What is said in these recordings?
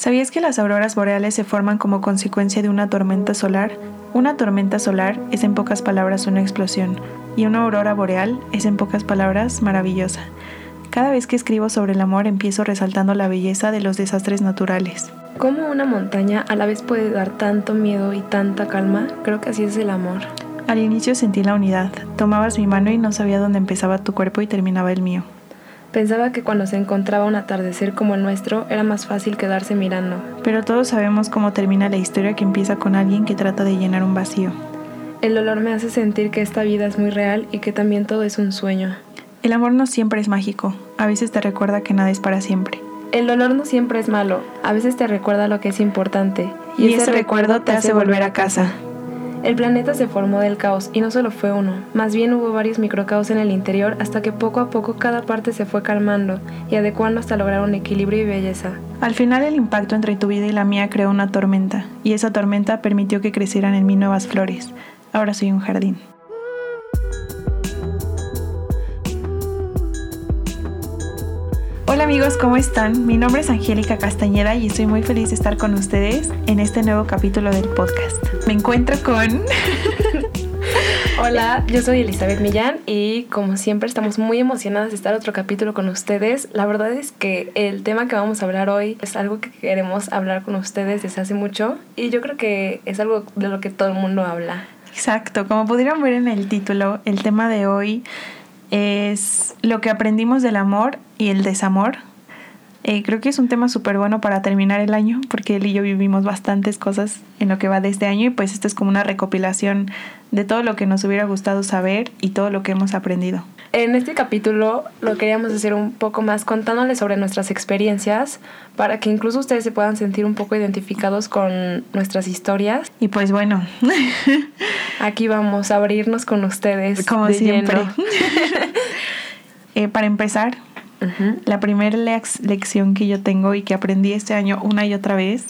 ¿Sabías que las auroras boreales se forman como consecuencia de una tormenta solar? Una tormenta solar es en pocas palabras una explosión y una aurora boreal es en pocas palabras maravillosa. Cada vez que escribo sobre el amor empiezo resaltando la belleza de los desastres naturales. ¿Cómo una montaña a la vez puede dar tanto miedo y tanta calma? Creo que así es el amor. Al inicio sentí la unidad. Tomabas mi mano y no sabía dónde empezaba tu cuerpo y terminaba el mío. Pensaba que cuando se encontraba un atardecer como el nuestro era más fácil quedarse mirando. Pero todos sabemos cómo termina la historia que empieza con alguien que trata de llenar un vacío. El dolor me hace sentir que esta vida es muy real y que también todo es un sueño. El amor no siempre es mágico, a veces te recuerda que nada es para siempre. El dolor no siempre es malo, a veces te recuerda lo que es importante. Y, ese, recuerdo te hace volver a casa. El planeta se formó del caos y no solo fue uno, más bien hubo varios microcaos en el interior hasta que poco a poco cada parte se fue calmando y adecuando hasta lograr un equilibrio y belleza. Al final el impacto entre tu vida y la mía creó una tormenta y esa tormenta permitió que crecieran en mí nuevas flores. Ahora soy un jardín. Hola amigos, ¿cómo están? Mi nombre es Angélica Castañeda y estoy muy feliz de estar con ustedes en este nuevo capítulo del podcast. Me encuentro con... Hola, yo soy Elizabeth Millán y como siempre estamos muy emocionadas de estar otro capítulo con ustedes. La verdad es que el tema que vamos a hablar hoy es algo que queremos hablar con ustedes desde hace mucho y yo creo que es algo de lo que todo el mundo habla. Exacto, como pudieron ver en el título, el tema de hoy es lo que aprendimos del amor y el desamor. Eh, creo que es un tema súper bueno para terminar el año porque él y yo vivimos bastantes cosas en lo que va de este año y pues esto es como una recopilación de todo lo que nos hubiera gustado saber y todo lo que hemos aprendido. En este capítulo lo queríamos hacer un poco más contándoles sobre nuestras experiencias para que incluso ustedes se puedan sentir un poco identificados con nuestras historias. Y pues bueno, aquí vamos a abrirnos con ustedes. Como siempre. Eh, para empezar, la primera lección que yo tengo y que aprendí este año una y otra vez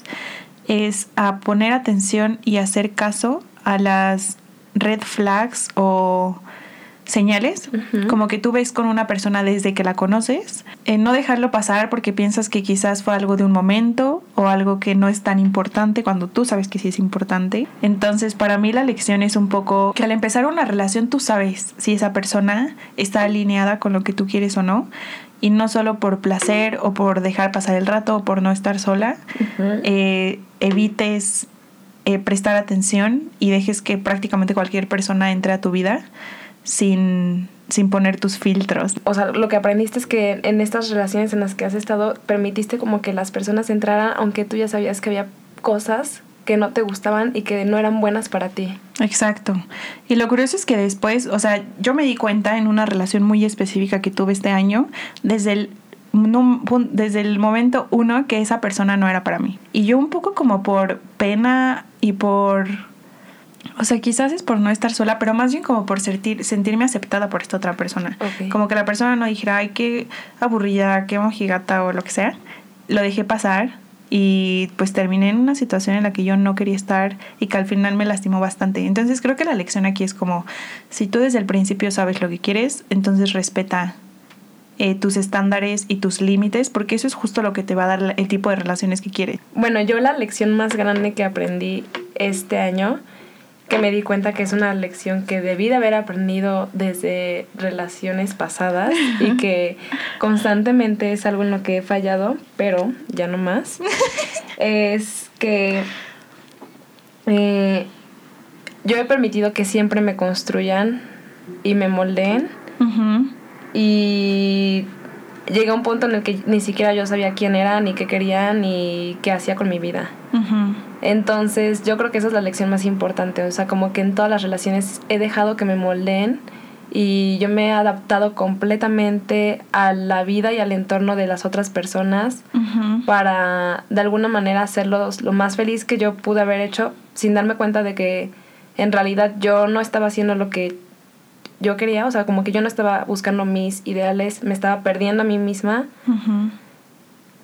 es a poner atención y hacer caso a las red flags o señales, como que tú ves con una persona desde que la conoces, eh, no dejarlo pasar porque piensas que quizás fue algo de un momento o algo que no es tan importante cuando tú sabes que sí es importante. Entonces, para mí la lección es un poco que al empezar una relación tú sabes si esa persona está alineada con lo que tú quieres o no y no solo por placer o por dejar pasar el rato o por no estar sola, eh, evites eh, prestar atención y dejes que prácticamente cualquier persona entre a tu vida sin, sin poner tus filtros. O sea, lo que aprendiste es que en estas relaciones en las que has estado, permitiste como que las personas entraran, aunque tú ya sabías que había cosas que no te gustaban y que no eran buenas para ti. Exacto. Y lo curioso es que después, o sea, yo me di cuenta en una relación muy específica que tuve este año, desde el desde el momento uno que esa persona no era para mí. Y yo un poco como por pena y por... O sea, quizás es por no estar sola, pero más bien como por sentir, sentirme aceptada por esta otra persona. Como que la persona no dijera, ay, qué aburrida, qué mojigata o lo que sea. Lo dejé pasar y pues terminé en una situación en la que yo no quería estar y que al final me lastimó bastante. Entonces creo que la lección aquí es como, si tú desde el principio sabes lo que quieres, entonces respeta eh, tus estándares y tus límites, porque eso es justo lo que te va a dar el tipo de relaciones que quieres. Bueno, yo la lección más grande que aprendí este año que me di cuenta que es una lección que debí de haber aprendido desde relaciones pasadas y que constantemente es algo en lo que he fallado, pero ya no más, es que eh, yo he permitido que siempre me construyan y me moldeen y llegué a un punto en el que ni siquiera yo sabía quién era, ni qué quería, ni qué hacía con mi vida. Entonces yo creo que esa es la lección más importante, o sea, como que en todas las relaciones he dejado que me moldeen y yo me he adaptado completamente a la vida y al entorno de las otras personas para de alguna manera hacerlos lo más feliz que yo pude haber hecho sin darme cuenta de que en realidad yo no estaba haciendo lo que yo quería, o sea, como que yo no estaba buscando mis ideales, me estaba perdiendo a mí misma.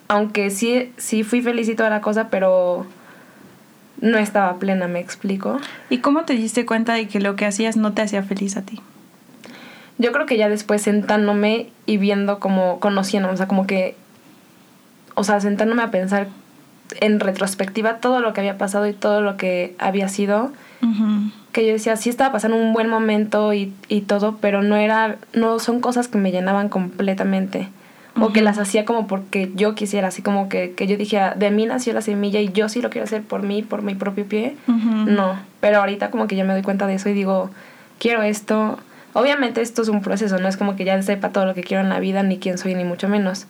Aunque sí, sí fui feliz y toda la cosa, pero no estaba plena, me explico. ¿Y cómo te diste cuenta de que lo que hacías no te hacía feliz a ti? Yo creo que ya después sentándome y viendo como, conociendo, o sea, como que, o sea, sentándome a pensar en retrospectiva todo lo que había pasado y todo lo que había sido, que yo decía, sí estaba pasando un buen momento y, y, todo, pero no era, no son cosas que me llenaban completamente. O que las hacía como porque yo quisiera, así como que, que, yo dije, de mí nació la semilla y yo sí lo quiero hacer por mí, por mi propio pie. No, pero ahorita como que yo me doy cuenta de eso y digo, quiero esto. Obviamente esto es un proceso, no es como que ya sepa todo lo que quiero en la vida, ni quién soy, ni mucho menos.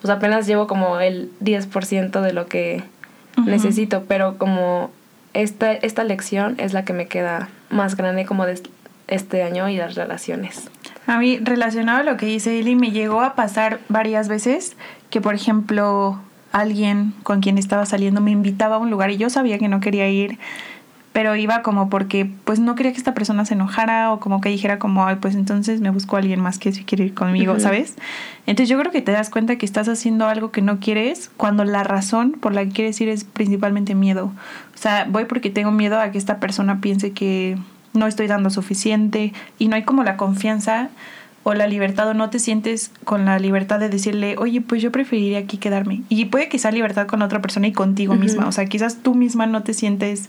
Pues apenas llevo como el 10% de lo que necesito, pero como esta, esta lección es la que me queda más grande como de este año y las relaciones. A mí, relacionado a lo que dice Eli, me llegó a pasar varias veces que, por ejemplo, alguien con quien estaba saliendo me invitaba a un lugar y yo sabía que no quería ir pero iba como porque pues no quería que esta persona se enojara o como que dijera como, ay, pues entonces me busco a alguien más que si quiere ir conmigo, ¿sabes? Entonces yo creo que te das cuenta que estás haciendo algo que no quieres cuando la razón por la que quieres ir es principalmente miedo. O sea, voy porque tengo miedo a que esta persona piense que no estoy dando suficiente y no hay como la confianza o la libertad o no te sientes con la libertad de decirle, oye, pues yo preferiría aquí quedarme. Y puede que sea libertad con otra persona y contigo misma. O sea, quizás tú misma no te sientes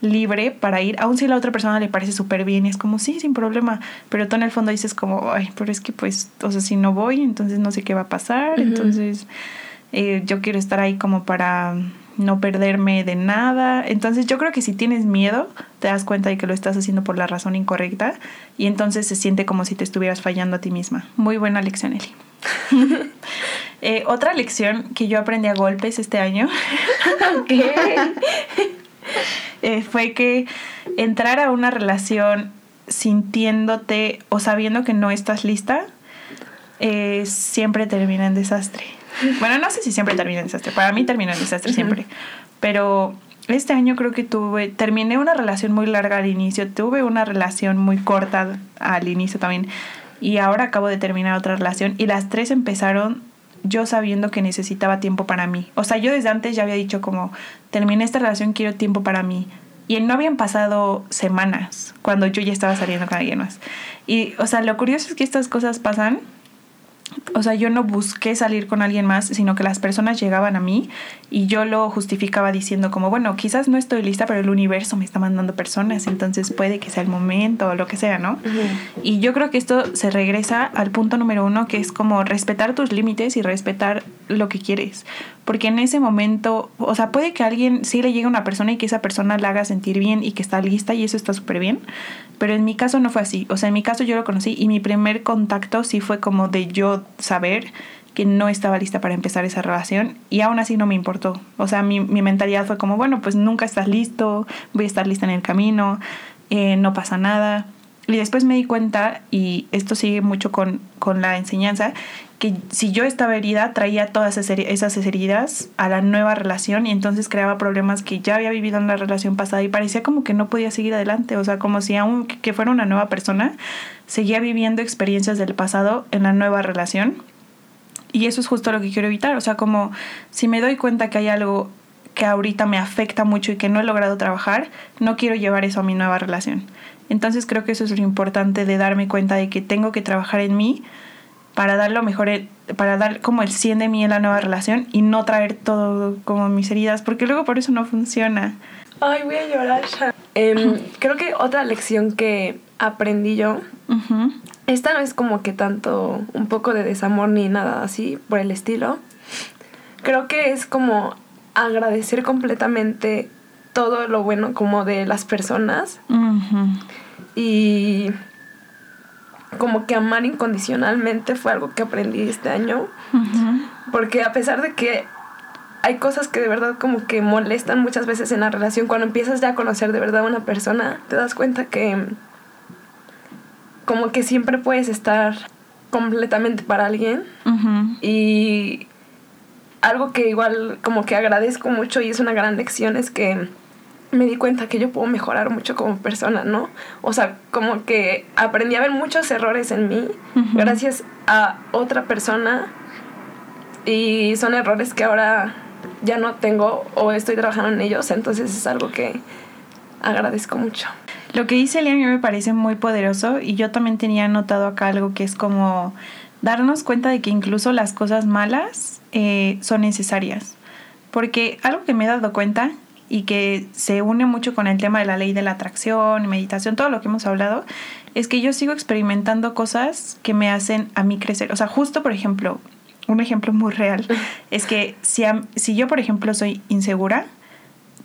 libre para ir, aun si a la otra persona le parece súper bien y es como, sí, sin problema, pero tú en el fondo dices como, ay, pero es que pues, o sea, si no voy, entonces no sé qué va a pasar, entonces eh, yo quiero estar ahí como para no perderme de nada. Entonces yo creo que si tienes miedo, te das cuenta de que lo estás haciendo por la razón incorrecta y entonces se siente como si te estuvieras fallando a ti misma. Muy buena lección, Eli. Eh, otra lección que yo aprendí a golpes este año. Eh, fue que entrar a una relación sintiéndote o sabiendo que no estás lista, eh, siempre termina en desastre. Bueno, no sé si siempre termina en desastre. Para mí termina en desastre siempre. Pero este año creo que tuve, terminé una relación muy larga al inicio, tuve una relación muy corta al inicio también. Y ahora acabo de terminar otra relación y las tres empezaron yo sabiendo que necesitaba tiempo para mí. O sea, yo desde antes ya había dicho como, terminé esta relación, quiero tiempo para mí. Y no habían pasado semanas cuando yo ya estaba saliendo con alguien más. Y, o sea, lo curioso es que estas cosas pasan o sea, yo no busqué salir con alguien más, sino que las personas llegaban a mí y yo lo justificaba diciendo como, bueno, quizás no estoy lista, pero el universo me está mandando personas, entonces puede que sea el momento o lo que sea, ¿no? Y yo creo que esto se regresa al punto número uno, que es como respetar tus límites y respetar lo que quieres. Porque en ese momento, o sea, puede que a alguien sí le llegue una persona y que esa persona la haga sentir bien y que está lista y eso está súper bien, pero en mi caso no fue así. O sea, en mi caso yo lo conocí y mi primer contacto sí fue como de yo saber que no estaba lista para empezar esa relación y aún así no me importó. O sea, mi, mi mentalidad fue como, bueno, pues nunca estás listo, voy a estar lista en el camino, eh, no pasa nada. Y después me di cuenta, y esto sigue mucho con, con la enseñanza, que si yo estaba herida, traía todas esas heridas a la nueva relación y entonces creaba problemas que ya había vivido en la relación pasada y parecía como que no podía seguir adelante, o sea, como si aún que fuera una nueva persona, seguía viviendo experiencias del pasado en la nueva relación. Y eso es justo lo que quiero evitar, o sea, como si me doy cuenta que hay algo que ahorita me afecta mucho y que no he logrado trabajar, no quiero llevar eso a mi nueva relación. Entonces creo que eso es lo importante de darme cuenta de que tengo que trabajar en mí para dar lo mejor, para dar como el 100 de mí en la nueva relación y no traer todo como mis heridas, porque luego por eso no funciona. Ay, voy a llorar ya. Em, creo que otra lección que aprendí yo, esta no es como que tanto un poco de desamor ni nada así por el estilo. Creo que es como agradecer completamente todo lo bueno como de las personas. Y como que amar incondicionalmente fue algo que aprendí este año. Porque a pesar de que hay cosas que de verdad como que molestan muchas veces en la relación, cuando empiezas ya a conocer de verdad a una persona, te das cuenta que como que siempre puedes estar completamente para alguien. Y algo que igual como que agradezco mucho y es una gran lección es que me di cuenta que yo puedo mejorar mucho como persona, ¿no? O sea, como que aprendí a ver muchos errores en mí gracias a otra persona y son errores que ahora ya no tengo o estoy trabajando en ellos, entonces es algo que agradezco mucho. Lo que dice mí me parece muy poderoso y yo también tenía notado acá algo que es como darnos cuenta de que incluso las cosas malas eh, son necesarias Porque algo que me he dado cuenta y que se une mucho con el tema de la ley de la atracción, meditación, todo lo que hemos hablado, es que yo sigo experimentando cosas que me hacen a mí crecer. O sea, justo por ejemplo, un ejemplo muy real, es que si, si yo, por ejemplo, soy insegura,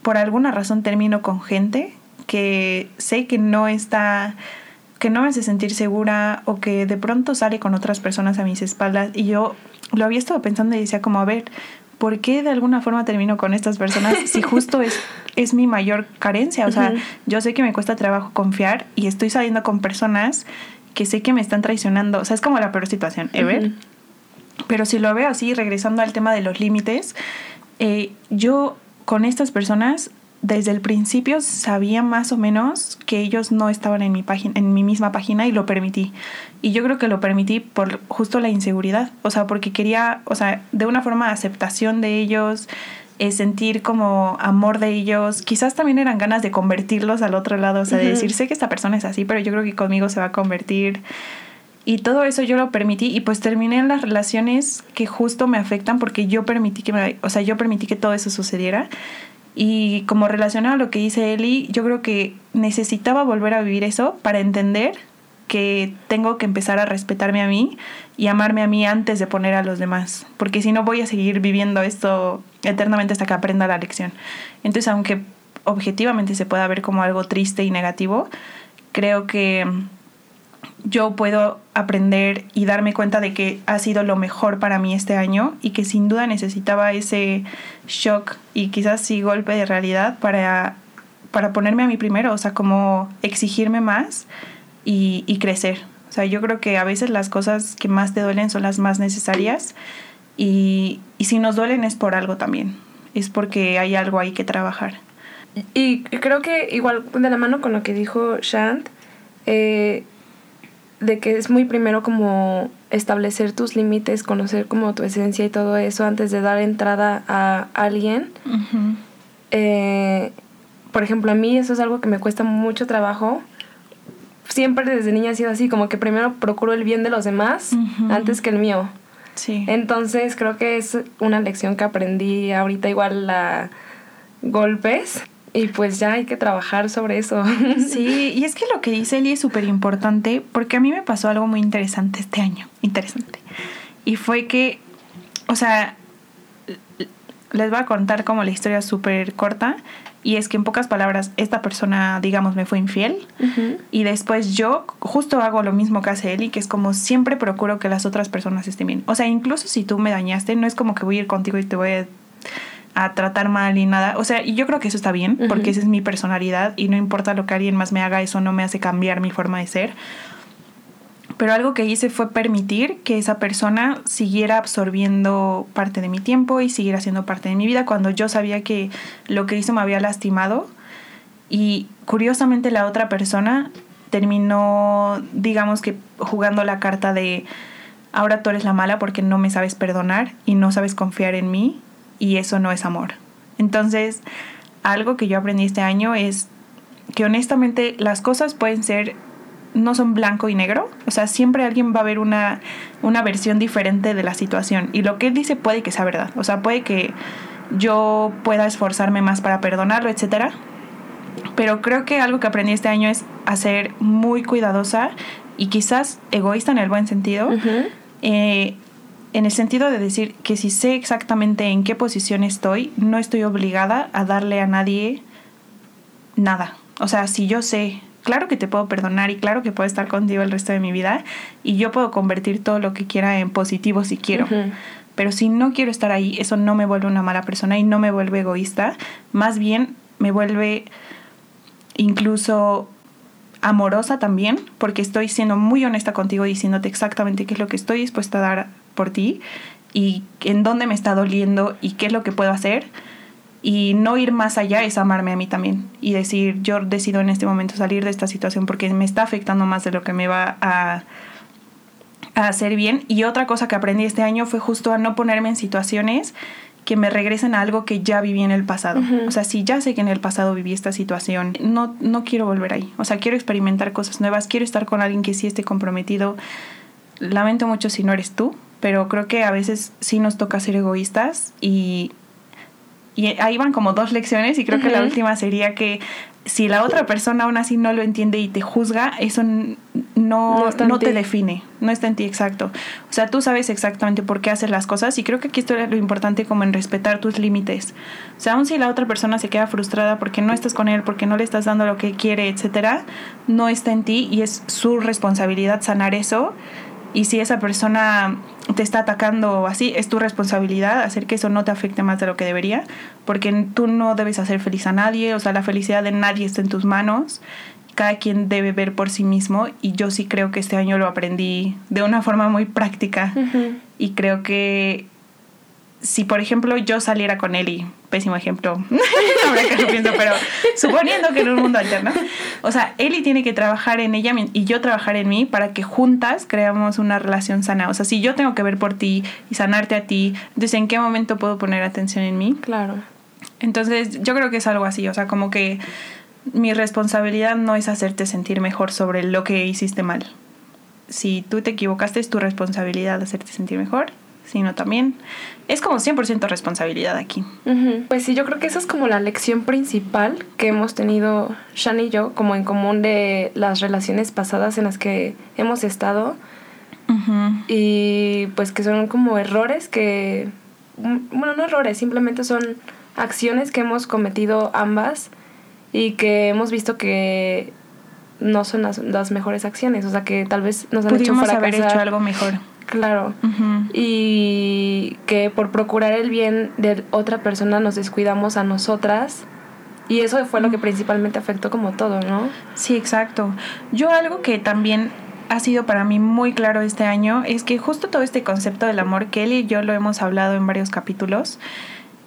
por alguna razón termino con gente que sé que no está que no me hace sentir segura o que de pronto sale con otras personas a mis espaldas y yo lo había estado pensando y decía como a ver ¿por qué de alguna forma termino con estas personas si justo es, es mi mayor carencia? O sea, yo sé que me cuesta trabajo confiar y estoy saliendo con personas que sé que me están traicionando. O sea, es como la peor situación ever. Pero si lo veo así, regresando al tema de los límites, eh, yo con estas personas desde el principio sabía más o menos que ellos no estaban en mi página, en mi misma página y lo permití. Y yo creo que lo permití por justo la inseguridad, o sea, porque quería, o sea, de una forma de aceptación de ellos, eh, sentir como amor de ellos, quizás también eran ganas de convertirlos al otro lado, o sea, de decir, sé que esta persona es así, pero yo creo que conmigo se va a convertir. Y todo eso yo lo permití y pues terminé en las relaciones que justo me afectan porque yo permití que me, o sea, yo permití que todo eso sucediera y como relacionado a lo que dice Eli, yo creo que necesitaba volver a vivir eso para entender que tengo que empezar a respetarme a mí y amarme a mí antes de poner a los demás, porque si no voy a seguir viviendo esto eternamente hasta que aprenda la lección. Entonces, aunque objetivamente se pueda ver como algo triste y negativo, creo que yo puedo aprender y darme cuenta de que ha sido lo mejor para mí este año y que sin duda necesitaba ese shock y quizás sí golpe de realidad para, para ponerme a mí primero, o sea, como exigirme más y, y crecer. O sea, yo creo que a veces las cosas que más te duelen son las más necesarias y, y si nos duelen es por algo también, es porque hay algo ahí que trabajar. Y creo que igual de la mano con lo que dijo Shant, eh, de que es muy primero como establecer tus límites, conocer como tu esencia y todo eso antes de dar entrada a alguien. Eh, por ejemplo, a mí eso es algo que me cuesta mucho trabajo. Siempre desde niña ha sido así, como que primero procuro el bien de los demás antes que el mío. Sí. Entonces creo que es una lección que aprendí ahorita igual a golpes y pues ya hay que trabajar sobre eso. Sí, y es que lo que dice Eli es súper importante porque a mí me pasó algo muy interesante este año, interesante. Y fue que, o sea, les voy a contar como la historia súper corta y es que en pocas palabras esta persona, digamos, me fue infiel y después yo justo hago lo mismo que hace Eli, que es como siempre procuro que las otras personas estén bien. O sea, incluso si tú me dañaste, no es como que voy a ir contigo y te voy a a tratar mal y nada. O sea, y yo creo que eso está bien, porque esa es mi personalidad y no importa lo que alguien más me haga, eso no me hace cambiar mi forma de ser. Pero algo que hice fue permitir que esa persona siguiera absorbiendo parte de mi tiempo y siguiera siendo parte de mi vida cuando yo sabía que lo que hizo me había lastimado. Y curiosamente la otra persona terminó, digamos que jugando la carta de ahora tú eres la mala porque no me sabes perdonar y no sabes confiar en mí y eso no es amor. Entonces, algo que yo aprendí este año es que honestamente las cosas pueden ser, no son blanco y negro, o sea, siempre alguien va a ver una, una versión diferente de la situación y lo que él dice puede que sea verdad, o sea, puede que yo pueda esforzarme más para perdonarlo, etcétera. Pero creo que algo que aprendí este año es a ser muy cuidadosa y quizás egoísta en el buen sentido, en el sentido de decir que si sé exactamente en qué posición estoy, no estoy obligada a darle a nadie nada. O sea, si yo sé, claro que te puedo perdonar y claro que puedo estar contigo el resto de mi vida y yo puedo convertir todo lo que quiera en positivo si quiero. Pero si no quiero estar ahí, eso no me vuelve una mala persona y no me vuelve egoísta. Más bien me vuelve incluso amorosa también, porque estoy siendo muy honesta contigo diciéndote exactamente qué es lo que estoy dispuesta a dar por ti y en dónde me está doliendo y qué es lo que puedo hacer. Y no ir más allá es amarme a mí también y decir, yo decido en este momento salir de esta situación porque me está afectando más de lo que me va a, a hacer bien. Y otra cosa que aprendí este año fue justo a no ponerme en situaciones que me regresen a algo que ya viví en el pasado. O sea, si ya sé que en el pasado viví esta situación, no, no quiero volver ahí. O sea, quiero experimentar cosas nuevas, quiero estar con alguien que sí esté comprometido. Lamento mucho si no eres tú, pero creo que a veces sí nos toca ser egoístas y Y ahí van como dos lecciones y creo que la última sería que si la otra persona aún así no lo entiende y te juzga, eso no, no, te define, no está en ti exacto. O sea, tú sabes exactamente por qué haces las cosas y creo que aquí esto es lo importante como en respetar tus límites. O sea, aun si la otra persona se queda frustrada porque no estás con él, porque no le estás dando lo que quiere, etcétera, no está en ti y es su responsabilidad sanar eso y si esa persona te está atacando así, es tu responsabilidad hacer que eso no te afecte más de lo que debería, porque tú no debes hacer feliz a nadie, o sea, la felicidad de nadie está en tus manos, cada quien debe ver por sí mismo y yo sí creo que este año lo aprendí de una forma muy práctica y creo que si por ejemplo yo saliera con Eli, pésimo ejemplo, ahora que lo pienso, pero suponiendo que en un mundo alterno, o sea, Eli tiene que trabajar en ella y yo trabajar en mí para que juntas creamos una relación sana. O sea, si yo tengo que ver por ti y sanarte a ti, entonces ¿en qué momento puedo poner atención en mí? Claro. Entonces yo creo que es algo así, o sea, como que mi responsabilidad no es hacerte sentir mejor sobre lo que hiciste mal. Si tú te equivocaste es tu responsabilidad hacerte sentir mejor sino también es como 100% responsabilidad aquí. Pues sí, yo creo que esa es como la lección principal que hemos tenido Shan y yo como en común de las relaciones pasadas en las que hemos estado. Y pues que son como errores que, bueno, no errores, simplemente son acciones que hemos cometido ambas y que hemos visto que no son las, mejores acciones, o sea que tal vez nos han hecho fracasar. haber hecho algo mejor. Claro. Y que por procurar el bien de otra persona nos descuidamos a nosotras. Y eso fue lo que principalmente afectó como todo, ¿no? Sí, exacto. Yo algo que también ha sido para mí muy claro este año es que justo todo este concepto del amor, que él y yo lo hemos hablado en varios capítulos,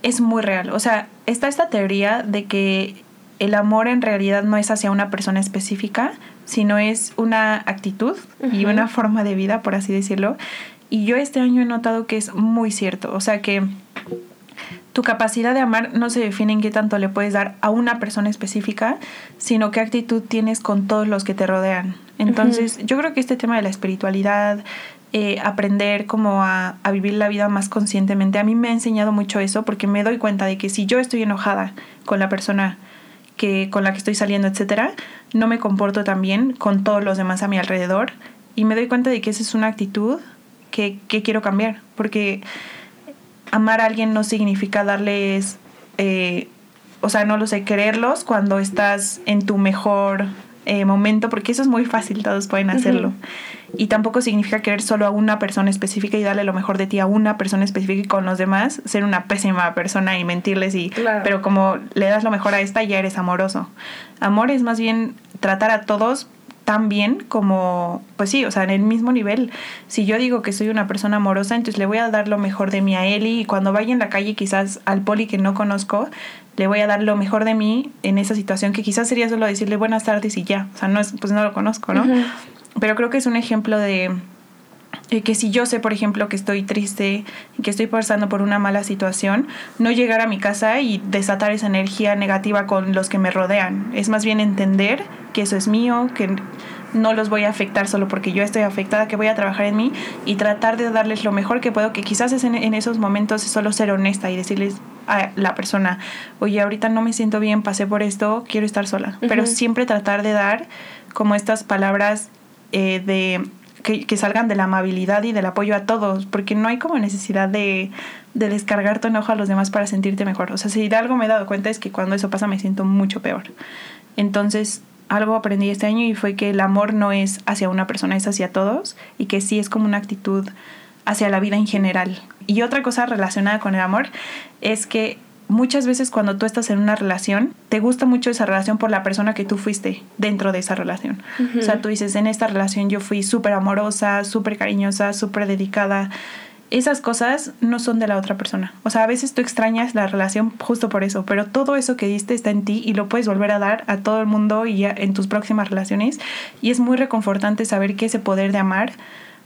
es muy real. O sea, está esta teoría de que el amor en realidad no es hacia una persona específica, sino es una actitud y una forma de vida, por así decirlo. Y yo este año he notado que es muy cierto, o sea que tu capacidad de amar no se define en qué tanto le puedes dar a una persona específica, sino qué actitud tienes con todos los que te rodean. Entonces, yo creo que este tema de la espiritualidad, eh, aprender como a, a, vivir la vida más conscientemente, a mí me ha enseñado mucho eso porque me doy cuenta de que si yo estoy enojada con la persona que con la que estoy saliendo, etcétera, no me comporto tan bien con todos los demás a mi alrededor y me doy cuenta de que esa es una actitud que, quiero cambiar, porque amar a alguien no significa darles, eh, o sea, no lo sé, quererlos cuando estás en tu mejor eh, momento, porque eso es muy fácil, todos pueden hacerlo. Y tampoco significa querer solo a una persona específica y darle lo mejor de ti a una persona específica y con los demás ser una pésima persona y mentirles y pero como le das lo mejor a esta ya eres amoroso. Amor es más bien tratar a todos tan bien como, pues sí, o sea, en el mismo nivel. Si yo digo que soy una persona amorosa, entonces le voy a dar lo mejor de mí a Eli y cuando vaya en la calle quizás al poli que no conozco, le voy a dar lo mejor de mí en esa situación que quizás sería solo decirle buenas tardes y ya, o sea, no es, pues no lo conozco, ¿no? Pero creo que es un ejemplo de eh, que si yo sé, por ejemplo, que estoy triste y que estoy pasando por una mala situación, no llegar a mi casa y desatar esa energía negativa con los que me rodean. Es más bien entender que eso es mío, que no los voy a afectar solo porque yo estoy afectada, que voy a trabajar en mí y tratar de darles lo mejor que puedo, que quizás es en, en esos momentos es solo ser honesta y decirles a la persona, oye, ahorita no me siento bien, pasé por esto, quiero estar sola. Pero siempre tratar de dar como estas palabras eh, de que, salgan de la amabilidad y del apoyo a todos, porque no hay como necesidad de, de descargar tu enojo a los demás para sentirte mejor. O sea, si de algo me he dado cuenta es que cuando eso pasa me siento mucho peor. Entonces, algo aprendí este año y fue que el amor no es hacia una persona, es hacia todos y que sí es como una actitud hacia la vida en general. Y otra cosa relacionada con el amor es que muchas veces cuando tú estás en una relación, te gusta mucho esa relación por la persona que tú fuiste dentro de esa relación. O sea, tú dices, en esta relación yo fui súper amorosa, súper cariñosa, súper dedicada. Esas cosas no son de la otra persona. O sea, a veces tú extrañas la relación justo por eso, pero todo eso que diste está en ti y lo puedes volver a dar a todo el mundo y en tus próximas relaciones. Y es muy reconfortante saber que ese poder de amar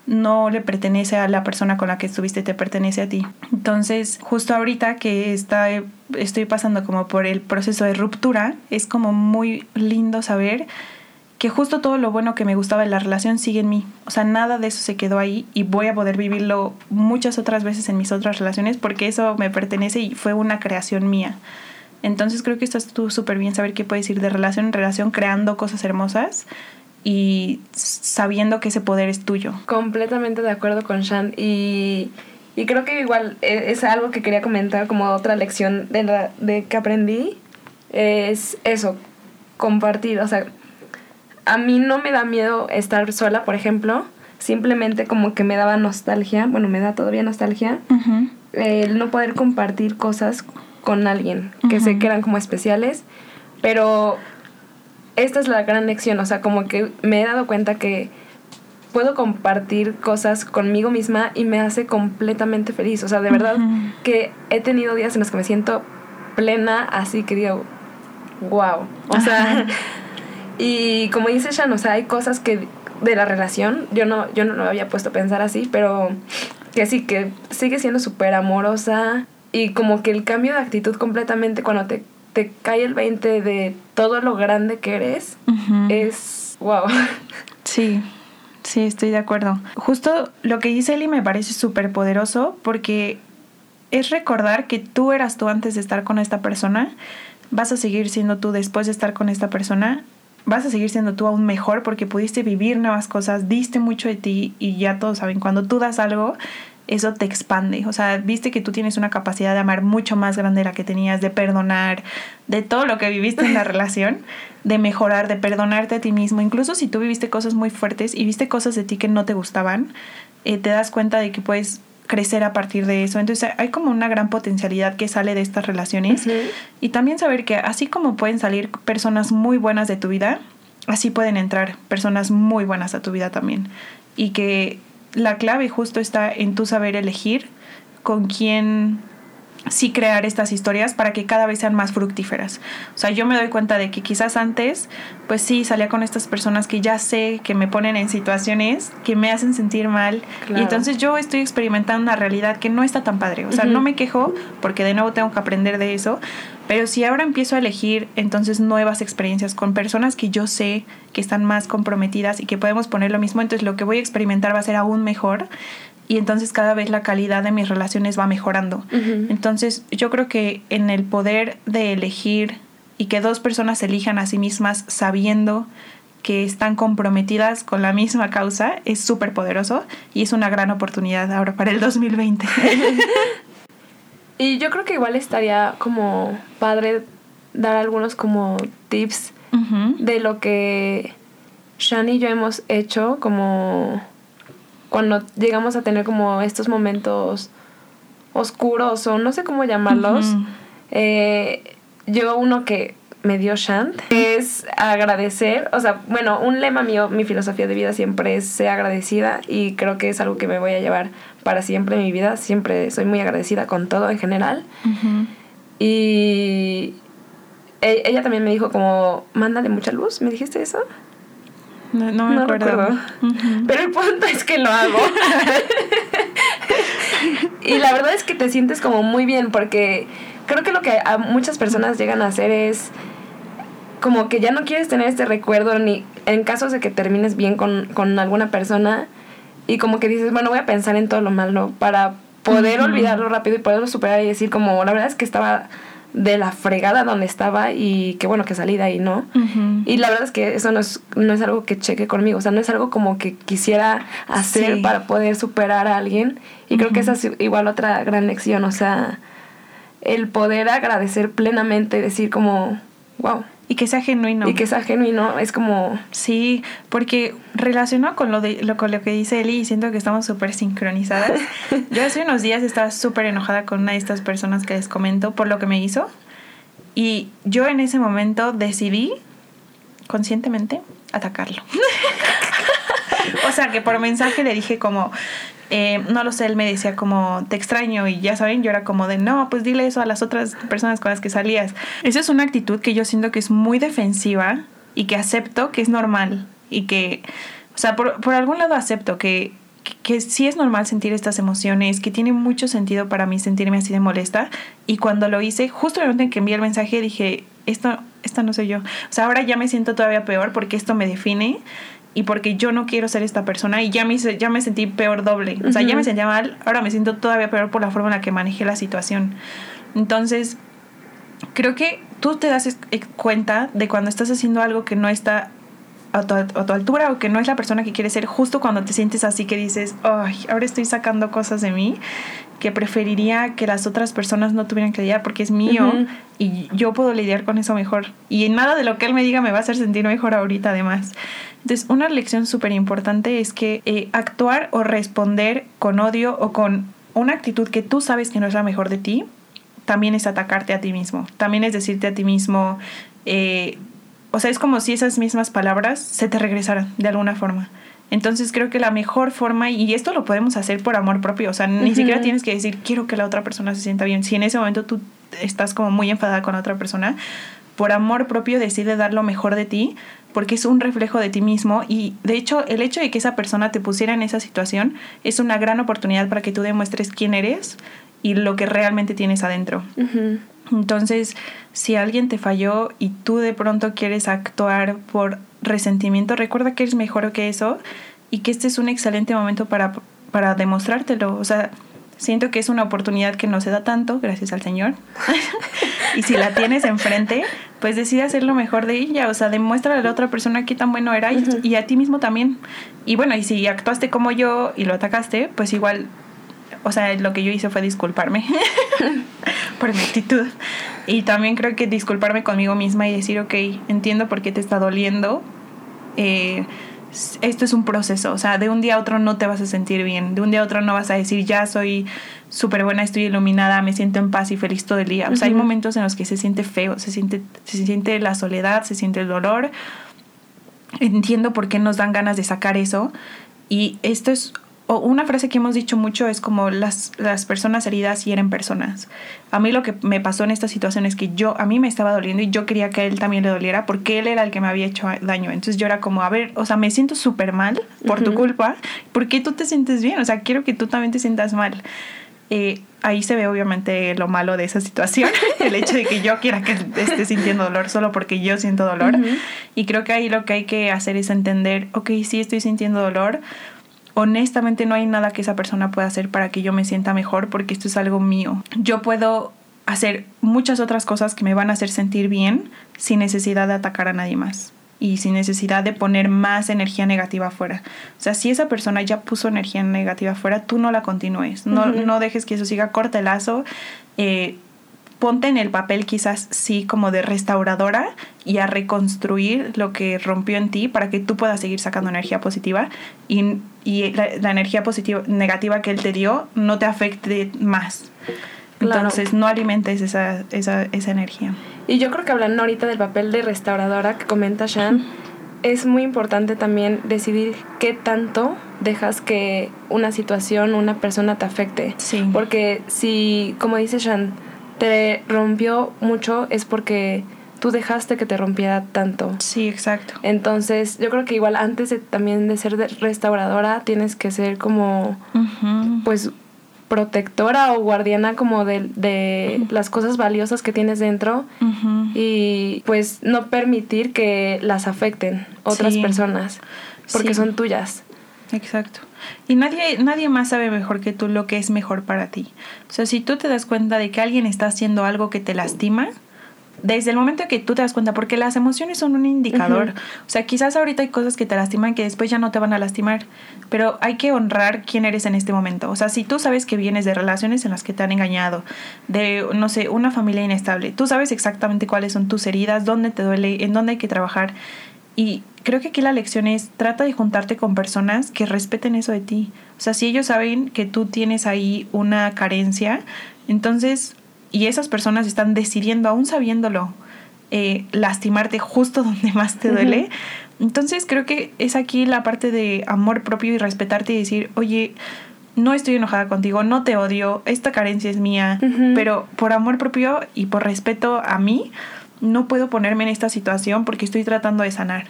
no le pertenece a la persona con la que estuviste, te pertenece a ti. Entonces, justo ahorita que está, estoy pasando como por el proceso de ruptura, es como muy lindo saber que justo todo lo bueno que me gustaba de la relación sigue en mí. O sea, nada de eso se quedó ahí y voy a poder vivirlo muchas otras veces en mis otras relaciones porque eso me pertenece y fue una creación mía. Entonces creo que estás tú súper bien saber qué puedes ir de relación en relación creando cosas hermosas y sabiendo que ese poder es tuyo. Completamente de acuerdo con Shan y, y creo que igual e, es algo que quería comentar como otra lección de, la, de que aprendí es eso, compartir, o sea, a mí no me da miedo estar sola, por ejemplo. Simplemente como que me daba nostalgia, bueno, me da todavía nostalgia, el no poder compartir cosas con alguien que sé que eran como especiales, pero esta es la gran lección, o sea, como que me he dado cuenta que puedo compartir cosas conmigo misma y me hace completamente feliz, o sea, de verdad que he tenido días en los que me siento plena, así que digo, wow, o sea... Y como dice Shan, o sea, hay cosas que de la relación, yo no, yo no lo había puesto a pensar así, pero que sí, que sigue siendo súper amorosa y como que el cambio de actitud completamente cuando te, te cae el 20 de todo lo grande que eres, es wow. Sí. Sí, estoy de acuerdo. Justo lo que dice Eli me parece súper poderoso porque es recordar que tú eras tú antes de estar con esta persona, vas a seguir siendo tú después de estar con esta persona vas a seguir siendo tú aún mejor porque pudiste vivir nuevas cosas, diste mucho de ti y ya todos saben, cuando tú das algo, eso te expande. O sea, viste que tú tienes una capacidad de amar mucho más grande de la que tenías, de perdonar, de todo lo que viviste en la relación, de mejorar, de perdonarte a ti mismo. Incluso si tú viviste cosas muy fuertes y viste cosas de ti que no te gustaban, eh, te das cuenta de que puedes crecer a partir de eso. Entonces hay como una gran potencialidad que sale de estas relaciones y también saber que así como pueden salir personas muy buenas de tu vida, así pueden entrar personas muy buenas a tu vida también. Y que la clave justo está en tu saber elegir con quién sí crear estas historias para que cada vez sean más fructíferas. O sea, yo me doy cuenta de que quizás antes, pues sí, salía con estas personas que ya sé que me ponen en situaciones que me hacen sentir mal. Y entonces yo estoy experimentando una realidad que no está tan padre. O sea, no me quejo porque de nuevo tengo que aprender de eso. Pero si ahora empiezo a elegir entonces nuevas experiencias con personas que yo sé que están más comprometidas y que podemos poner lo mismo, entonces lo que voy a experimentar va a ser aún mejor y entonces cada vez la calidad de mis relaciones va mejorando. Entonces yo creo que en el poder de elegir y que dos personas elijan a sí mismas sabiendo que están comprometidas con la misma causa es súper poderoso y es una gran oportunidad ahora para el 2020. y yo creo que igual estaría como padre dar algunos como tips de lo que Shani y yo hemos hecho como cuando llegamos a tener como estos momentos oscuros o no sé cómo llamarlos, eh, yo uno que me dio Shant es agradecer, o sea, bueno, un lema mío, mi filosofía de vida siempre es ser agradecida y creo que es algo que me voy a llevar para siempre en mi vida, siempre soy muy agradecida con todo en general. Y e, ella también me dijo como, mándale mucha luz, ¿me dijiste eso? No, me acuerdo. Pero el punto es que lo hago. y la verdad es que te sientes como muy bien porque creo que lo que a muchas personas llegan a hacer es como que ya no quieres tener este recuerdo ni en casos de que termines bien con, con alguna persona y como que dices, bueno, voy a pensar en todo lo malo para poder olvidarlo rápido y poderlo superar y decir como, la verdad es que estaba de la fregada donde estaba y qué bueno que salí de ahí, ¿no? Y la verdad es que eso no es, no es algo que cheque conmigo, o sea, no es algo como que quisiera hacer para poder superar a alguien. Y creo que esa es igual otra gran lección, o sea, el poder agradecer plenamente, decir como, wow, y que sea genuino. Y que sea genuino, es como... Sí, porque relacionado con lo, de, lo, con lo que dice Eli, y siento que estamos súper sincronizadas. Yo hace unos días estaba súper enojada con una de estas personas que les comento por lo que me hizo. Y yo en ese momento decidí, conscientemente, atacarlo. o sea, que por mensaje le dije como, eh, no lo sé, él me decía como, te extraño y ya saben, yo era como de, no, pues dile eso a las otras personas con las que salías. Esa es una actitud que yo siento que es muy defensiva y que acepto que es normal y que, o sea, por, por algún lado acepto que, que, sí es normal sentir estas emociones, que tiene mucho sentido para mí sentirme así de molesta. Y cuando lo hice, justo el momento en que envié el mensaje, dije, esto, esta no soy yo. O sea, ahora ya me siento todavía peor porque esto me define y porque yo no quiero ser esta persona y ya me, ya me sentí peor doble. O sea, ya me sentía mal, ahora me siento todavía peor por la forma en la que manejé la situación. Entonces, creo que tú te das cuenta de cuando estás haciendo algo que no está a tu, a tu, altura o que no es la persona que quieres ser justo cuando te sientes así que dices, ay, ahora estoy sacando cosas de mí que preferiría que las otras personas no tuvieran que lidiar porque es mío y yo puedo lidiar con eso mejor. Y nada de lo que él me diga me va a hacer sentir mejor ahorita además. Entonces, una lección súper importante es que eh, actuar o responder con odio o con una actitud que tú sabes que no es la mejor de ti, también es atacarte a ti mismo. También es decirte a ti mismo, eh, o sea, es como si esas mismas palabras se te regresaran de alguna forma. Entonces creo que la mejor forma, y esto lo podemos hacer por amor propio, o sea, ni siquiera tienes que decir, quiero que la otra persona se sienta bien. Si en ese momento tú estás como muy enfadada con la otra persona, por amor propio decide dar lo mejor de ti, porque es un reflejo de ti mismo y de hecho el hecho de que esa persona te pusiera en esa situación es una gran oportunidad para que tú demuestres quién eres y lo que realmente tienes adentro. Entonces, si alguien te falló y tú de pronto quieres actuar por resentimiento, recuerda que eres mejor que eso y que este es un excelente momento para, para demostrártelo. O sea, siento que es una oportunidad que no se da tanto, gracias al Señor. y si la tienes enfrente, pues decide hacer lo mejor de ella. O sea, demuestra a la otra persona qué tan bueno era y a ti mismo también. Y bueno, y si actuaste como yo y lo atacaste, pues igual, o sea, lo que yo hice fue disculparme por mi actitud. Y también creo que disculparme conmigo misma y decir, ok, entiendo por qué te está doliendo. Eh, esto es un proceso, o sea, de un día a otro no te vas a sentir bien, de un día a otro no vas a decir, ya soy súper buena, estoy iluminada, me siento en paz y feliz todo el día. O sea, hay momentos en los que se siente feo, se siente, se siente la soledad, se siente el dolor. Entiendo por qué nos dan ganas de sacar eso. Y esto es o una frase que hemos dicho mucho es como las, las personas heridas hieren personas. A mí lo que me pasó en esta situación es que yo, a mí me estaba doliendo y yo quería que a él también le doliera porque él era el que me había hecho daño. Entonces yo era como, a ver, o sea, me siento súper mal por tu culpa, ¿por qué tú te sientes bien? O sea, quiero que tú también te sientas mal. Eh, ahí se ve obviamente lo malo de esa situación, el hecho de que yo quiera que esté sintiendo dolor solo porque yo siento dolor. Y creo que ahí lo que hay que hacer es entender, ok, sí estoy sintiendo dolor, honestamente no hay nada que esa persona pueda hacer para que yo me sienta mejor porque esto es algo mío. Yo puedo hacer muchas otras cosas que me van a hacer sentir bien sin necesidad de atacar a nadie más y sin necesidad de poner más energía negativa afuera. O sea, si esa persona ya puso energía negativa afuera, tú no la continúes, no, no dejes que eso siga, corta el lazo. Eh, ponte en el papel quizás sí como de restauradora y a reconstruir lo que rompió en ti para que tú puedas seguir sacando energía positiva y, y la, energía positiva negativa que él te dio no te afecte más. Entonces no alimentes esa, esa, esa, energía. Y yo creo que hablando ahorita del papel de restauradora que comenta Shan, es muy importante también decidir qué tanto dejas que una situación, una persona te afecte. Sí. Porque si, como dice Shan, te rompió mucho es porque tú dejaste que te rompiera tanto. Sí, exacto. Entonces, yo creo que igual antes de, también de ser restauradora, tienes que ser como, pues, protectora o guardiana como de, de las cosas valiosas que tienes dentro y pues no permitir que las afecten otras personas porque son tuyas. Exacto. Y nadie, nadie más sabe mejor que tú lo que es mejor para ti. O sea, si tú te das cuenta de que alguien está haciendo algo que te lastima, desde el momento que tú te das cuenta, porque las emociones son un indicador. O sea, quizás ahorita hay cosas que te lastiman que después ya no te van a lastimar, pero hay que honrar quién eres en este momento. O sea, si tú sabes que vienes de relaciones en las que te han engañado, de, no sé, una familia inestable, tú sabes exactamente cuáles son tus heridas, dónde te duele, en dónde hay que trabajar. Y creo que aquí la lección es, trata de juntarte con personas que respeten eso de ti. O sea, si ellos saben que tú tienes ahí una carencia, entonces, y esas personas están decidiendo, aún sabiéndolo, eh, lastimarte justo donde más te duele, entonces creo que es aquí la parte de amor propio y respetarte y decir, oye, no estoy enojada contigo, no te odio, esta carencia es mía, pero por amor propio y por respeto a mí, no puedo ponerme en esta situación porque estoy tratando de sanar.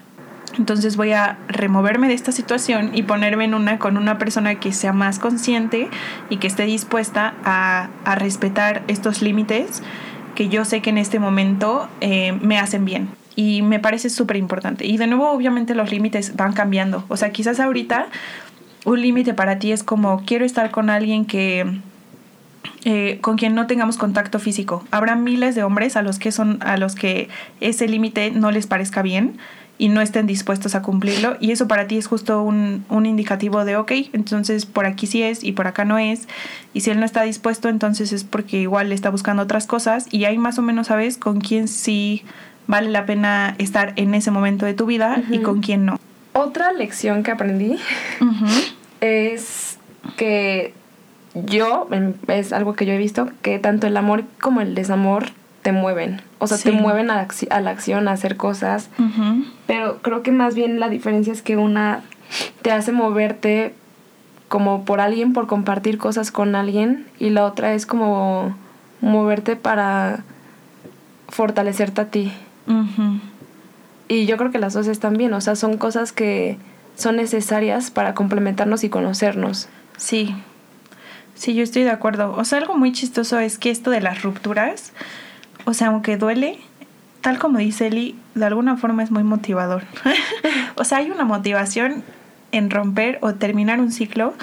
Entonces voy a removerme de esta situación y ponerme en una con una persona que sea más consciente y que esté dispuesta a, respetar estos límites que yo sé que en este momento eh, me hacen bien. Y me parece súper importante. Y de nuevo, obviamente los límites van cambiando. O sea, quizás ahorita un límite para ti es como quiero estar con alguien que eh, con quien no tengamos contacto físico. Habrá miles de hombres a los que son a los que ese límite no les parezca bien y no estén dispuestos a cumplirlo. Y eso para ti es justo un, un indicativo de ok, entonces por aquí sí es y por acá no es. Y si él no está dispuesto entonces es porque igual le está buscando otras cosas. Y ahí más o menos sabes con quién sí vale la pena estar en ese momento de tu vida y con quién no. Otra lección que aprendí es que yo, es algo que yo he visto, que tanto el amor como el desamor te mueven. O sea, te mueven a, la acción, a hacer cosas. Pero creo que más bien la diferencia es que una te hace moverte como por alguien, por compartir cosas con alguien. Y la otra es como moverte para fortalecerte a ti. Y yo creo que las dos están bien. O sea, son cosas que son necesarias para complementarnos y conocernos. Sí. Sí, yo estoy de acuerdo. O sea, algo muy chistoso es que esto de las rupturas o sea, aunque duele, tal como dice Eli, de alguna forma es muy motivador. o sea, hay una motivación en romper o terminar un ciclo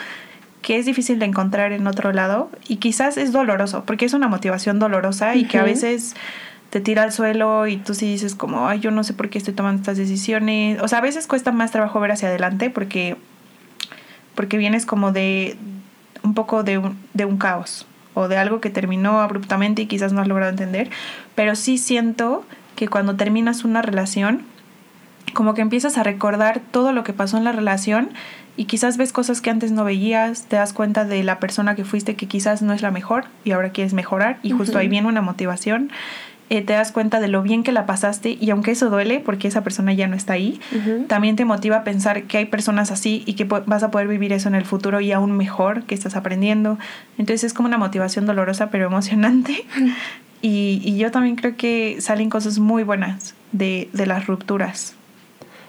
que es difícil de encontrar en otro lado y quizás es doloroso, porque es una motivación dolorosa y que a veces te tira al suelo y tú sí dices como, ay, yo no sé por qué estoy tomando estas decisiones. O sea, a veces cuesta más trabajo ver hacia adelante porque, porque vienes como de un poco de un, de un caos o de algo que terminó abruptamente y quizás no has logrado entender, pero sí siento que cuando terminas una relación, como que empiezas a recordar todo lo que pasó en la relación y quizás ves cosas que antes no veías, te das cuenta de la persona que fuiste que quizás no es la mejor y ahora quieres mejorar y justo ahí viene una motivación eh, te das cuenta de lo bien que la pasaste y aunque eso duele porque esa persona ya no está ahí, también te motiva a pensar que hay personas así y que vas a poder vivir eso en el futuro y aún mejor que estás aprendiendo. Entonces es como una motivación dolorosa pero emocionante. y, y, yo también creo que salen cosas muy buenas de, de las rupturas.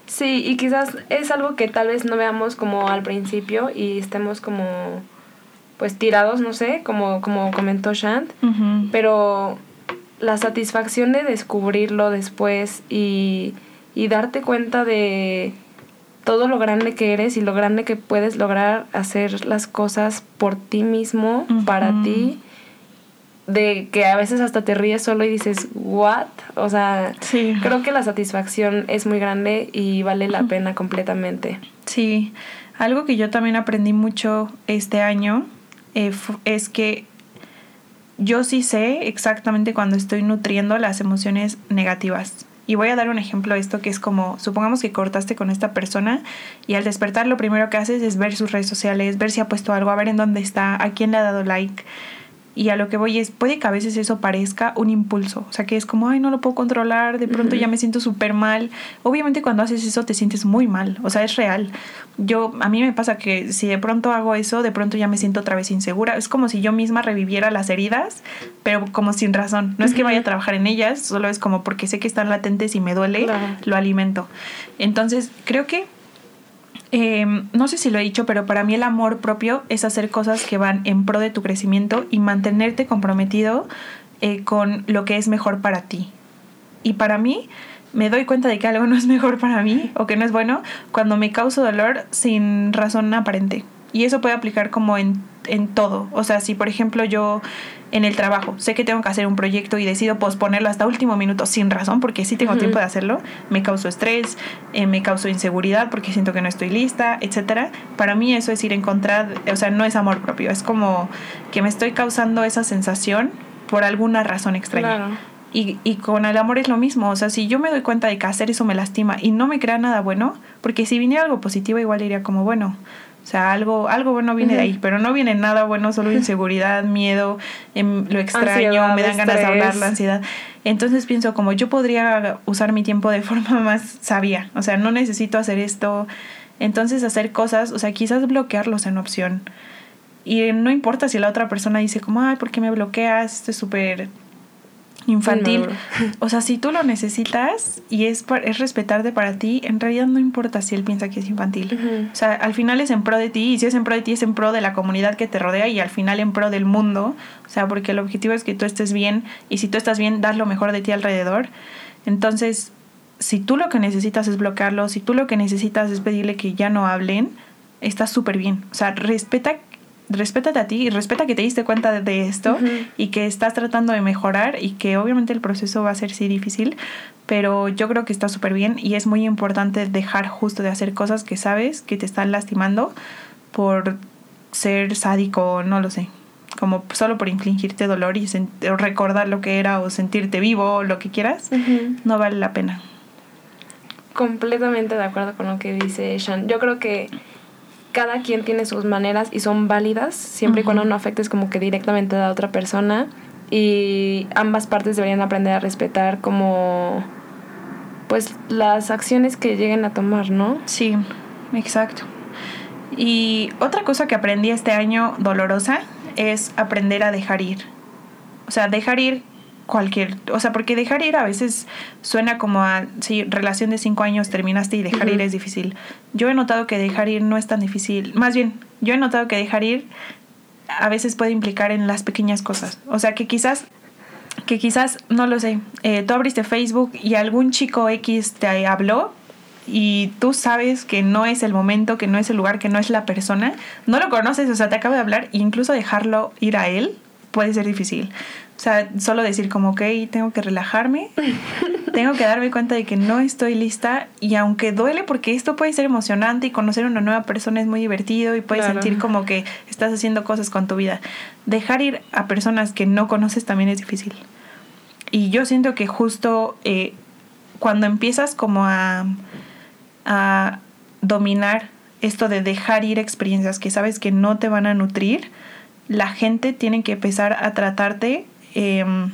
Sí, y quizás es algo que tal vez no veamos como al principio y estemos como pues tirados, no sé, como, como comentó Shant, pero la satisfacción de descubrirlo después y, y darte cuenta de todo lo grande que eres y lo grande que puedes lograr hacer las cosas por ti mismo, para ti, de que a veces hasta te ríes solo y dices, ¿what? O sea, creo que la satisfacción es muy grande y vale la pena completamente. Sí, algo que yo también aprendí mucho este año eh, es que yo sí sé exactamente cuando estoy nutriendo las emociones negativas. Y voy a dar un ejemplo de esto que es como, supongamos que cortaste con esta persona y al despertar lo primero que haces es ver sus redes sociales, ver si ha puesto algo, a ver en dónde está, a quién le ha dado like. Y a lo que voy es, puede que a veces eso parezca un impulso, o sea, que es como, ay, no lo puedo controlar, de pronto ya me siento súper mal. Obviamente cuando haces eso te sientes muy mal, o sea, es real. Yo, a mí me pasa que si de pronto hago eso, de pronto ya me siento otra vez insegura. Es como si yo misma reviviera las heridas, pero como sin razón. No es que vaya a trabajar en ellas, solo es como porque sé que están latentes y me duele, lo alimento. Entonces, creo que Em, no sé si lo he dicho, pero para mí el amor propio es hacer cosas que van en pro de tu crecimiento y mantenerte comprometido eh, con lo que es mejor para ti. Y para mí, me doy cuenta de que algo no es mejor para mí o que no es bueno cuando me causo dolor sin razón aparente. Y eso puede aplicar como en, en todo. O sea, si por ejemplo yo en el trabajo sé que tengo que hacer un proyecto y decido posponerlo hasta último minuto sin razón, porque sí tengo tiempo de hacerlo, me causo estrés, eh, me causo inseguridad porque siento que no estoy lista, etcétera. Para mí eso es ir en contra, o sea, no es amor propio, es como que me estoy causando esa sensación por alguna razón extraña. Y, y, con el amor es lo mismo, o sea, si yo me doy cuenta de que hacer eso me lastima y no me crea nada bueno, porque si viniera algo positivo igual diría como, bueno, o sea, algo, algo bueno viene de ahí, pero no viene nada bueno, solo inseguridad, miedo, em, lo extraño, me dan ganas de hablar, la ansiedad. Entonces pienso como yo podría usar mi tiempo de forma más sabia, o sea, no necesito hacer esto. Entonces hacer cosas, o sea, quizás bloquearlos en opción. Y no importa si la otra persona dice como, ay, ¿por qué me bloqueas? Esto es súper infantil. O sea, si tú lo necesitas y es, es respetarte para ti, en realidad no importa si él piensa que es infantil. O sea, al final es en pro de ti y si es en pro de ti es en pro de la comunidad que te rodea y al final en pro del mundo. O sea, porque el objetivo es que tú estés bien y si tú estás bien, das lo mejor de ti alrededor. Entonces, si tú lo que necesitas es bloquearlo, si tú lo que necesitas es pedirle que ya no hablen, está súper bien. O sea, respeta respétate a ti y respeta que te diste cuenta de, esto y que estás tratando de mejorar y que obviamente el proceso va a ser sí difícil, pero yo creo que está súper bien y es muy importante dejar justo de hacer cosas que sabes que te están lastimando por ser sádico, no lo sé, como solo por infligirte dolor y recordar lo que era o sentirte vivo o lo que quieras, no vale la pena. Completamente de acuerdo con lo que dice Shan. Yo creo que cada quien tiene sus maneras y son válidas, siempre y cuando no afectes como que directamente a la otra persona. Y ambas partes deberían aprender a respetar como pues las acciones que lleguen a tomar, ¿no? Sí, exacto. Y otra cosa que aprendí este año dolorosa es aprender a dejar ir. O sea, dejar ir cualquier, o sea, porque dejar ir a veces suena como a, sí, relación de cinco años terminaste y dejar ir es difícil. Yo he notado que dejar ir no es tan difícil, más bien, yo he notado que dejar ir a veces puede implicar en las pequeñas cosas, o sea, que quizás, que quizás, no lo sé, eh, tú abriste Facebook y algún chico X te habló y tú sabes que no es el momento, que no es el lugar, que no es la persona, no lo conoces, o sea, te acaba de hablar e incluso dejarlo ir a él puede ser difícil. O sea, solo decir como, ok, tengo que relajarme, tengo que darme cuenta de que no estoy lista y aunque duele porque esto puede ser emocionante y conocer a una nueva persona es muy divertido y puedes sentir como que estás haciendo cosas con tu vida, dejar ir a personas que no conoces también es difícil. Y yo siento que justo eh, cuando empiezas como a, a dominar esto de dejar ir experiencias que sabes que no te van a nutrir, la gente tiene que empezar a tratarte Em,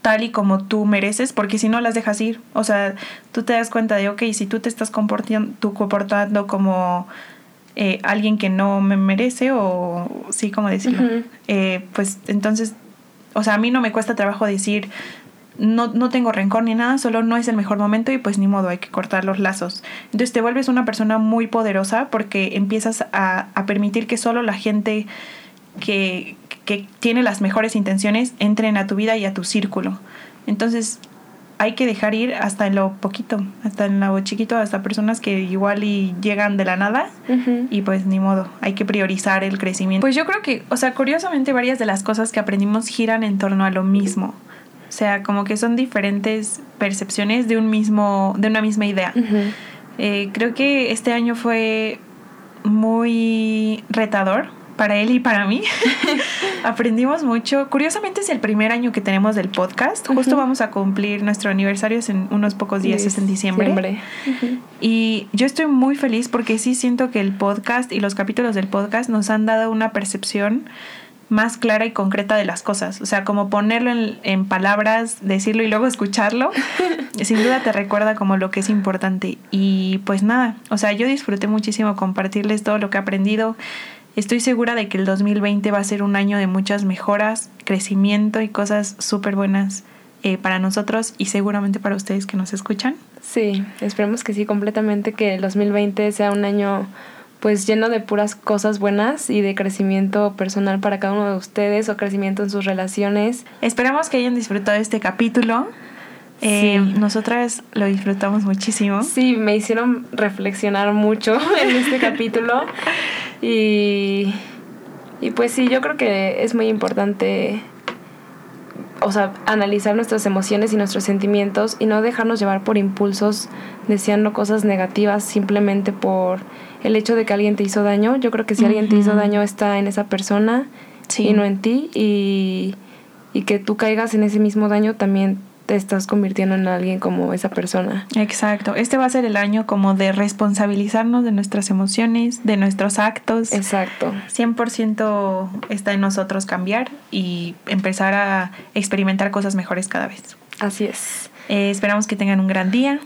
tal y como tú mereces, porque si no las dejas ir, o sea, tú te das cuenta de, ok, si tú te estás comportando, tú comportando como eh, alguien que no me merece, o sí, como decirlo, eh, pues entonces, o sea, a mí no me cuesta trabajo decir, no, no tengo rencor ni nada, solo no es el mejor momento y pues ni modo, hay que cortar los lazos. Entonces te vuelves una persona muy poderosa porque empiezas a, a permitir que solo la gente que, que tiene las mejores intenciones entren a tu vida y a tu círculo. Entonces, hay que dejar ir hasta en lo poquito, hasta en lo chiquito, hasta personas que igual y llegan de la nada y pues ni modo, hay que priorizar el crecimiento. Pues yo creo que, o sea, curiosamente varias de las cosas que aprendimos giran en torno a lo mismo. O sea, como que son diferentes percepciones de un mismo, de una misma idea. Eh, creo que este año fue muy retador para él y para mí. Aprendimos mucho. Curiosamente es el primer año que tenemos del podcast. Justo vamos a cumplir nuestro aniversario en unos pocos días, es en diciembre. Y yo estoy muy feliz porque sí siento que el podcast y los capítulos del podcast nos han dado una percepción más clara y concreta de las cosas. O sea, como ponerlo en, en, palabras, decirlo y luego escucharlo, sin duda te recuerda como lo que es importante. Y pues nada, o sea, yo disfruté muchísimo compartirles todo lo que he aprendido. Estoy segura de que el 2020 va a ser un año de muchas mejoras, crecimiento y cosas súper buenas eh, para nosotros y seguramente para ustedes que nos escuchan. Sí, esperemos que sí, completamente, que el 2020 sea un año pues lleno de puras cosas buenas y de crecimiento personal para cada uno de ustedes o crecimiento en sus relaciones. Esperamos que hayan disfrutado este capítulo. Eh, nosotras lo disfrutamos muchísimo. Sí, me hicieron reflexionar mucho en este capítulo. Y, y pues sí, yo creo que es muy importante, o sea, analizar nuestras emociones y nuestros sentimientos y no dejarnos llevar por impulsos deseando cosas negativas simplemente por el hecho de que alguien te hizo daño. Yo creo que si alguien te hizo daño está en esa persona y no en ti. Y, y que tú caigas en ese mismo daño también te estás convirtiendo en alguien como esa persona. Exacto. Este va a ser el año como de responsabilizarnos de nuestras emociones, de nuestros actos. Exacto. 100% está en nosotros cambiar y empezar a experimentar cosas mejores cada vez. Así es. Eh, esperamos que tengan un gran día.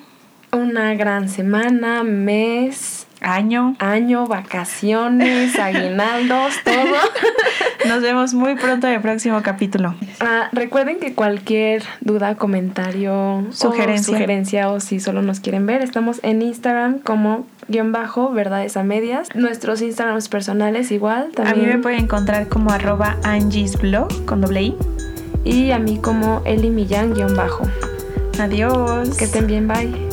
Una gran semana, mes, año. Año, vacaciones, aguinaldos, todo. Nos vemos muy pronto en el próximo capítulo. Ah, recuerden que cualquier duda, comentario, sugerencia. O sugerencia o si solo nos quieren ver, estamos en Instagram como guion bajo, verdades a medias. Nuestros Instagrams personales igual. También. A mí me pueden encontrar como arroba angiesblog con doble i. Y a mí como Eli Millán guion bajo. Adiós. Que estén bien, bye.